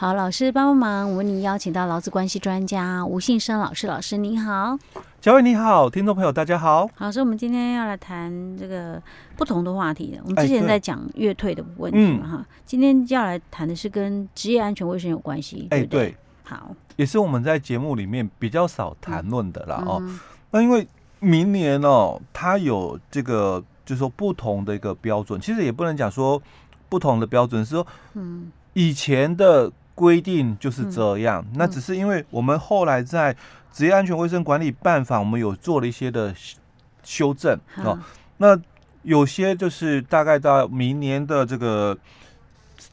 好，老师帮帮忙，我为您邀请到劳资关系专家吴信生老师，老师您好，嘉伟你好，听众朋友大家好。好，所以我们今天要来谈这个不同的话题。我们之前在讲月退的问题嘛，哈、哎嗯，今天要来谈的是跟职业安全卫生有关系。哎，对，对，好，也是我们在节目里面比较少谈论的啦。哦、嗯。那因为明年哦，它有这个就是说不同的一个标准，其实也不能讲说不同的标准，是说，嗯，以前的。规定就是这样，那只是因为我们后来在职业安全卫生管理办法，我们有做了一些的修正哦。那有些就是大概到明年的这个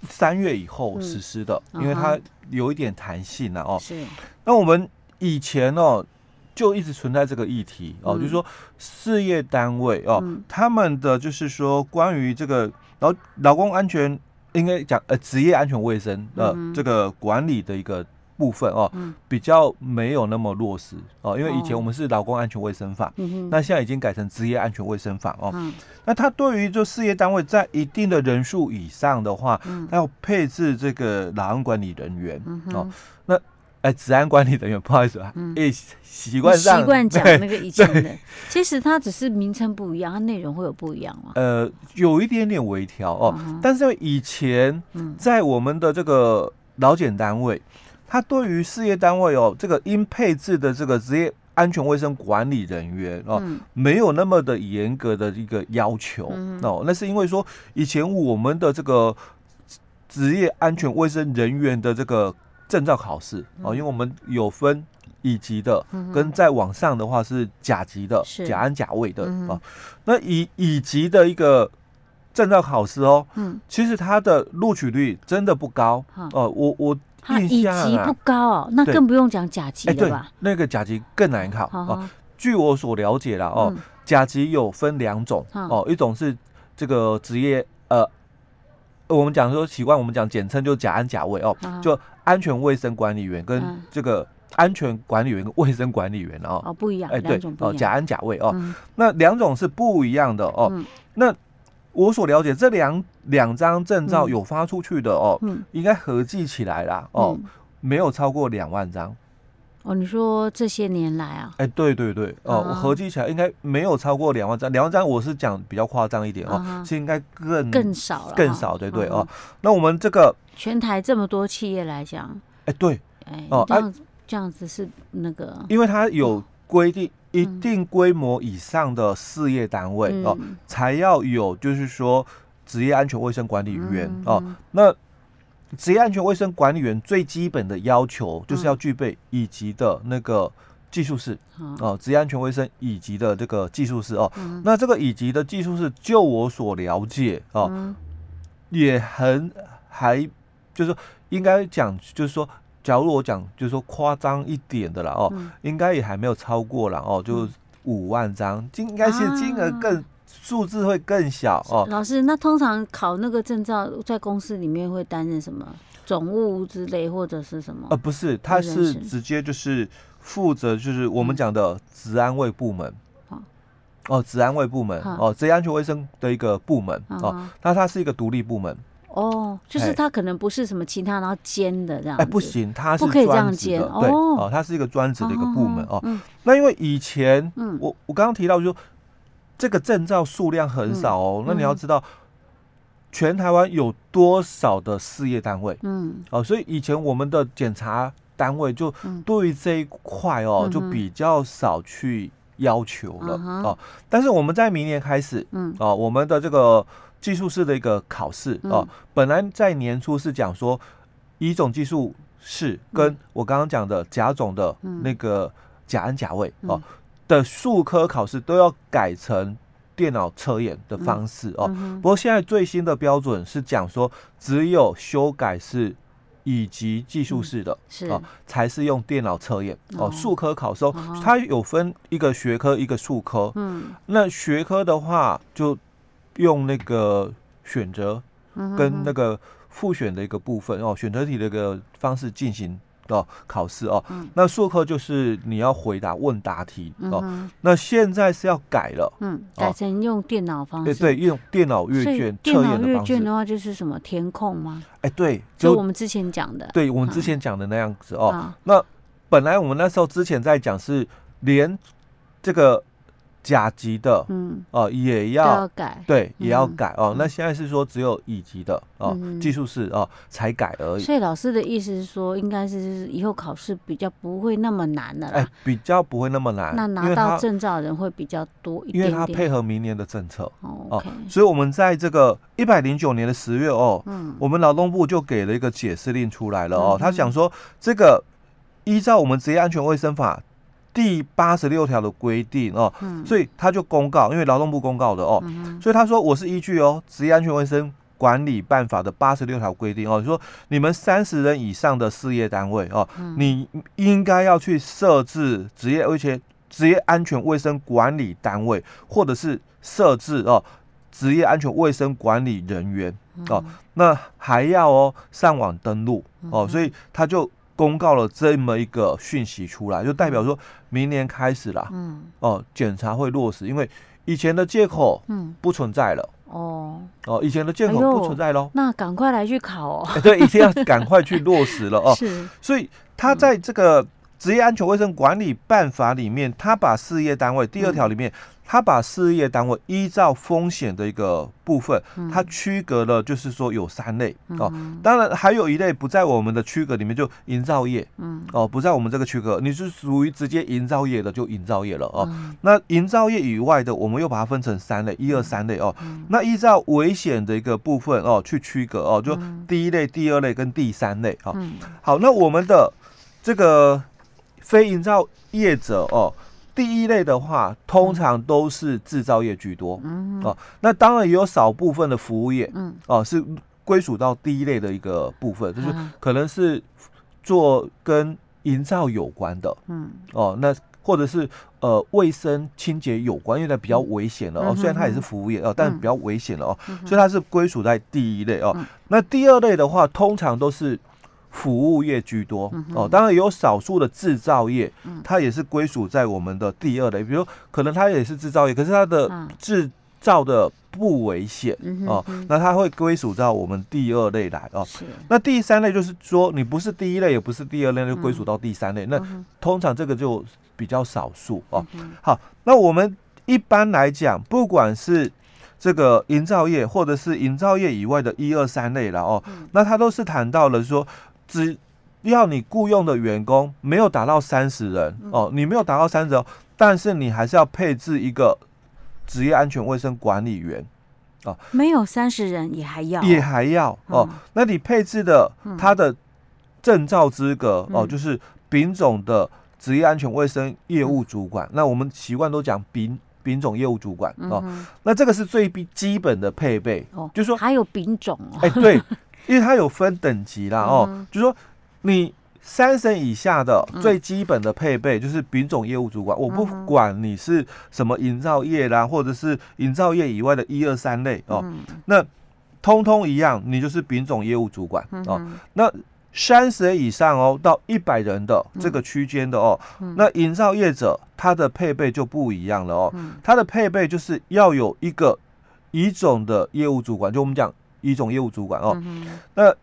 三月以后实施的，因为它有一点弹性了哦。是。那我们以前哦就一直存在这个议题哦，就是说事业单位哦，他们的就是说关于这个劳劳工安全。应该讲呃，职业安全卫生的这个管理的一个部分哦，嗯、比较没有那么落实哦，因为以前我们是劳工安全卫生法，嗯、那现在已经改成职业安全卫生法哦。嗯、那他对于就事业单位在一定的人数以上的话，嗯、他要配置这个劳安管理人员、嗯、哦，那。哎，治安管理人员，不好意思啊，哎、嗯，习惯上习惯讲那个以前的，其实它只是名称不一样，它内容会有不一样吗？呃，有一点点微调哦，嗯、但是以前在我们的这个劳检单位，它对于事业单位哦，这个应配置的这个职业安全卫生管理人员哦，嗯、没有那么的严格的一个要求、嗯、哦，那是因为说以前我们的这个职业安全卫生人员的这个。证照考试哦，因为我们有分乙级的，跟再往上的话是甲级的，甲安甲位的哦。那乙乙级的一个证照考试哦，嗯，其实它的录取率真的不高哦。我我乙级不高哦，那更不用讲甲级了吧？那个甲级更难考哦。据我所了解了哦，甲级有分两种哦，一种是这个职业呃。我们讲说习惯，我们讲简称就甲安甲位哦，就安全卫生管理员跟这个安全管理员跟卫生管理员哦，哦不一样，哎对哦，甲安甲卫哦，那两种是不一样的哦。那我所了解这两两张证照有发出去的哦，应该合计起来啦哦，没有超过两万张。哦，你说这些年来啊？哎，对对对，哦，我合计起来应该没有超过两万张，两万张我是讲比较夸张一点哦，是应该更更少了，更少，对对哦。那我们这个全台这么多企业来讲，哎对，哎哦，这样这样子是那个，因为它有规定，一定规模以上的事业单位哦，才要有就是说职业安全卫生管理员哦，那。职业安全卫生管理员最基本的要求就是要具备乙级的那个技术士哦，职业安全卫生乙级的这个技术士哦。那这个乙级的技术士，就我所了解哦，也很还就是说应该讲，就是说，假如我讲就是说夸张一点的了哦，应该也还没有超过了哦，就五万张，应该是金额更。数字会更小哦。老师，那通常考那个证照，在公司里面会担任什么总务之类，或者是什么？呃，不是，他是直接就是负责，就是我们讲的职安卫部门。哦、嗯，职安卫部门哦，职业安全卫生的一个部门哦，那它是一个独立部门。哦，就是他可能不是什么其他，然后兼的这样。哎，不行，他是不可以这样兼。对哦，它是一个专职的一个部门哦。那因为以前，嗯，我我刚刚提到就说。这个证照数量很少哦，嗯、那你要知道，全台湾有多少的事业单位？嗯，哦，所以以前我们的检查单位就对于这一块哦，嗯、就比较少去要求了、嗯、哦。但是我们在明年开始，嗯，哦，我们的这个技术士的一个考试哦，本来在年初是讲说，乙种技术士跟我刚刚讲的甲种的那个甲氨甲卫哦。的数科考试都要改成电脑测验的方式哦。不过现在最新的标准是讲说，只有修改是以及技术式的哦，才是用电脑测验哦。术科考试它有分一个学科一个数科，嗯，那学科的话就用那个选择跟那个复选的一个部分哦，选择题的一个方式进行哦考试哦。嗯、那术科就是你要回答问答题哦。那现在是要改了，嗯，改成用电脑方式。对对，用电脑阅卷测验的方式。电脑阅卷的话就是什么填空吗？哎，对，就我们之前讲的。对我们之前讲的那样子哦。嗯、那本来我们那时候之前在讲是连这个。甲级的，嗯，哦，也要改，对，也要改哦。那现在是说只有乙级的哦，技术是哦才改而已。所以老师的意思是说，应该是以后考试比较不会那么难的啦，比较不会那么难。那拿到证照的人会比较多一点，因为他配合明年的政策哦。所以我们在这个一百零九年的十月哦，嗯，我们劳动部就给了一个解释令出来了哦。他想说，这个依照我们职业安全卫生法。第八十六条的规定哦，嗯、所以他就公告，因为劳动部公告的哦，嗯、所以他说我是依据哦职业安全卫生管理办法的八十六条规定哦，说你们三十人以上的事业单位哦，嗯、你应该要去设置职业而且职业安全卫生管理单位，或者是设置哦职业安全卫生管理人员哦，嗯、那还要哦上网登录哦，所以他就。公告了这么一个讯息出来，就代表说明年开始啦，嗯，哦，检查会落实，因为以前的借口，嗯，不存在了，哦，哦，以前的借口不存在喽，那赶快来去考哦，对，一定要赶快去落实了哦，是，所以他在这个职业安全卫生管理办法里面，他把事业单位第二条里面。他把事业单位依照风险的一个部分，它区隔了，就是说有三类哦。当然还有一类不在我们的区隔里面，就营造业，嗯哦，不在我们这个区隔，你是属于直接营造业的，就营造业了哦。那营造业以外的，我们又把它分成三类，一二三类哦。那依照危险的一个部分哦，去区隔哦，就第一类、第二类跟第三类哦。好，那我们的这个非营造业者哦。第一类的话，通常都是制造业居多，嗯、哦，那当然也有少部分的服务业，嗯，哦，是归属到第一类的一个部分，就是可能是做跟营造有关的，嗯，哦，那或者是呃卫生清洁有关，因为它比较危险了哦，虽然它也是服务业哦，但是比较危险了哦，所以它是归属在第一类哦。那第二类的话，通常都是。服务业居多哦，当然也有少数的制造业，它也是归属在我们的第二类。比如可能它也是制造业，可是它的制造的不危险哦，那它会归属到我们第二类来哦。那第三类就是说，你不是第一类，也不是第二类，就归属到第三类。那通常这个就比较少数哦。好，那我们一般来讲，不管是这个营造业，或者是营造业以外的一二三类了哦，那它都是谈到了说。只要你雇佣的员工没有达到三十人哦，你没有达到三十人，但是你还是要配置一个职业安全卫生管理员哦，没有三十人也还要，也还要哦。那你配置的他的证照资格哦，就是丙种的职业安全卫生业务主管。那我们习惯都讲丙丙种业务主管哦。那这个是最必基本的配备哦，就是说还有丙种哦，哎对。因为它有分等级啦，哦，嗯、就是说你三审以下的最基本的配备就是丙种业务主管，嗯、我不管你是什么营造业啦，或者是营造业以外的一二三类哦，嗯、那通通一样，你就是丙种业务主管、嗯、哦。那三十人以上哦，到一百人的这个区间的哦，嗯、那营造业者他的配备就不一样了哦，他、嗯、的配备就是要有一个乙种的业务主管，就我们讲。一种业务主管哦，嗯、那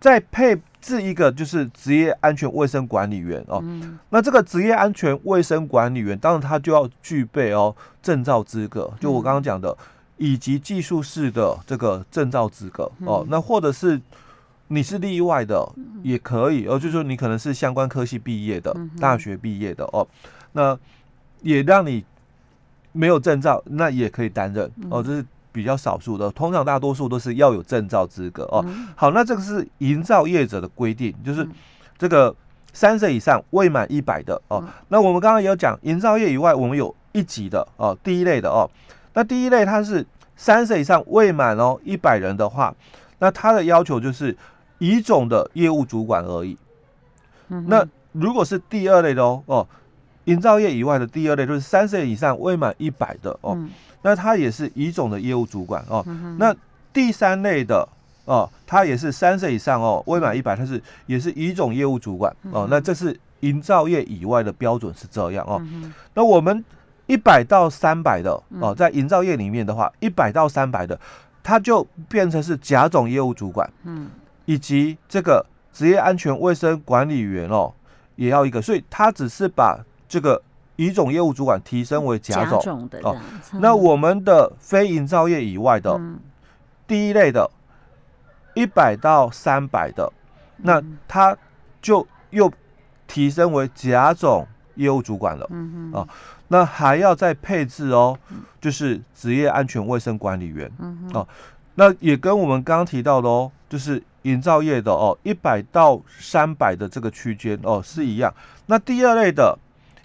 再配置一个就是职业安全卫生管理员哦，嗯、那这个职业安全卫生管理员当然他就要具备哦证照资格，就我刚刚讲的，嗯、以及技术士的这个证照资格哦，嗯、那或者是你是例外的也可以哦，就是说你可能是相关科系毕业的，嗯、大学毕业的哦，那也让你没有证照那也可以担任哦，这是。比较少数的，通常大多数都是要有证照资格哦。嗯、好，那这个是营造业者的规定，就是这个三十以上未满一百的哦。嗯、那我们刚刚也有讲，营造业以外，我们有一级的哦，第一类的哦。那第一类它是三十以上未满哦一百人的话，那它的要求就是乙种的业务主管而已。嗯、那如果是第二类的哦哦，营造业以外的第二类就是三十以上未满一百的哦。嗯那他也是乙种的业务主管哦。嗯、那第三类的哦，他也是三岁以上哦，未满一百，他是也是乙种业务主管哦。那这是营造业以外的标准是这样哦。那我们一百到三百的哦，在营造业里面的话，一百到三百的，他就变成是甲种业务主管，嗯，以及这个职业安全卫生管理员哦，也要一个，所以他只是把这个乙种业务主管提升为甲种，的哦。那我们的非营造业以外的第一类的。一百到三百的，那他就又提升为甲种业务主管了。嗯啊，那还要再配置哦，就是职业安全卫生管理员。嗯啊，那也跟我们刚刚提到的哦，就是营造业的哦，一百到三百的这个区间哦是一样。那第二类的，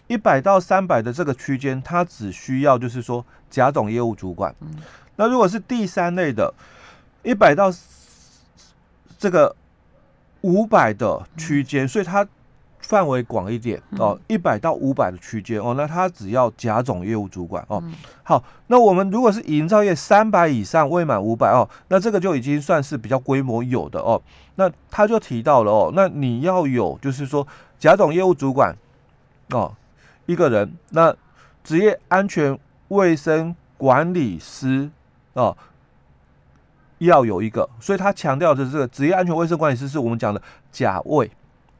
一百到三百的这个区间，它只需要就是说甲种业务主管。那如果是第三类的，一百到这个五百的区间，所以它范围广一点哦，一百到五百的区间哦，那它只要甲种业务主管哦。好，那我们如果是营造业三百以上未满五百哦，那这个就已经算是比较规模有的哦。那他就提到了哦，那你要有就是说甲种业务主管哦一个人，那职业安全卫生管理师哦。要有一个，所以他强调的这个职业安全卫生管理师是我们讲的甲位。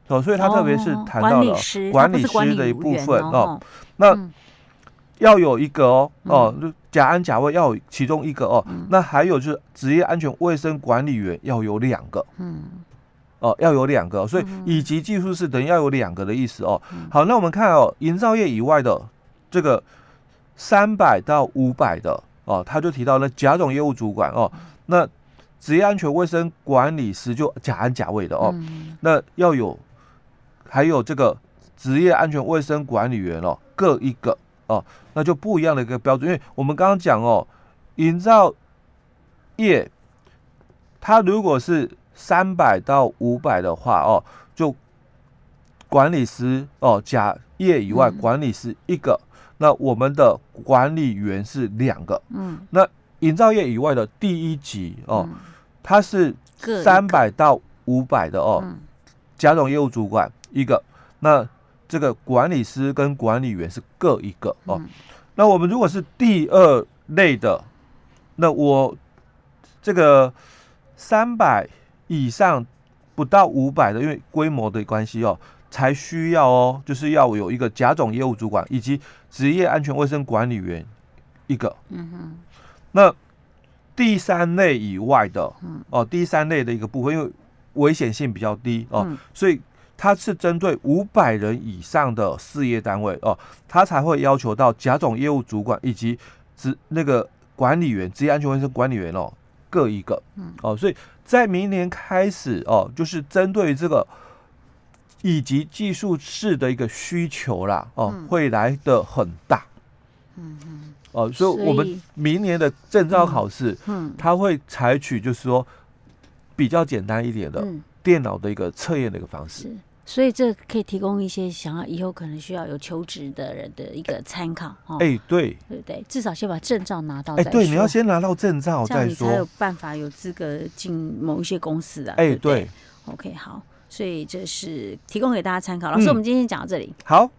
哦，所以他特别是谈到了管理师的一部分哦，哦。那、嗯、要有一个哦哦，甲安甲位要有其中一个哦，嗯、那还有就是职业安全卫生管理员要有两个，嗯，哦要有两个，所以以及技术是等于要有两个的意思哦。好，那我们看哦，营造业以外的这个三百到五百的哦，他就提到了甲种业务主管哦。那职业安全卫生管理师就甲安甲位的哦，嗯、那要有，还有这个职业安全卫生管理员哦，各一个哦，那就不一样的一个标准。因为我们刚刚讲哦，营造业，他如果是三百到五百的话哦，就管理师哦，甲业以外管理师一个，嗯、那我们的管理员是两个，嗯，那。营造业以外的第一级哦，嗯、它是三百到五百的哦，甲种业务主管一个，那这个管理师跟管理员是各一个哦。嗯、那我们如果是第二类的，那我这个三百以上不到五百的，因为规模的关系哦，才需要哦，就是要有一个甲种业务主管以及职业安全卫生管理员一个。嗯哼。那第三类以外的，哦，第三类的一个部分，因为危险性比较低哦，所以它是针对五百人以上的事业单位哦，它才会要求到甲种业务主管以及职那个管理员、职业安全卫生管理员哦，各一个，哦，所以在明年开始哦，就是针对于这个以及技术士的一个需求啦，哦，会来的很大，嗯嗯。哦，所以我们明年的证照考试，嗯，它会采取就是说比较简单一点的电脑的一个测验的一个方式。是，所以这可以提供一些想要以后可能需要有求职的人的一个参考。哦，哎，对，对不对？至少先把证照拿到。哎，对，你要先拿到证照再说，你才有办法有资格进某一些公司啊。哎，对。OK，好，所以这是提供给大家参考。老师，我们今天讲到这里。好。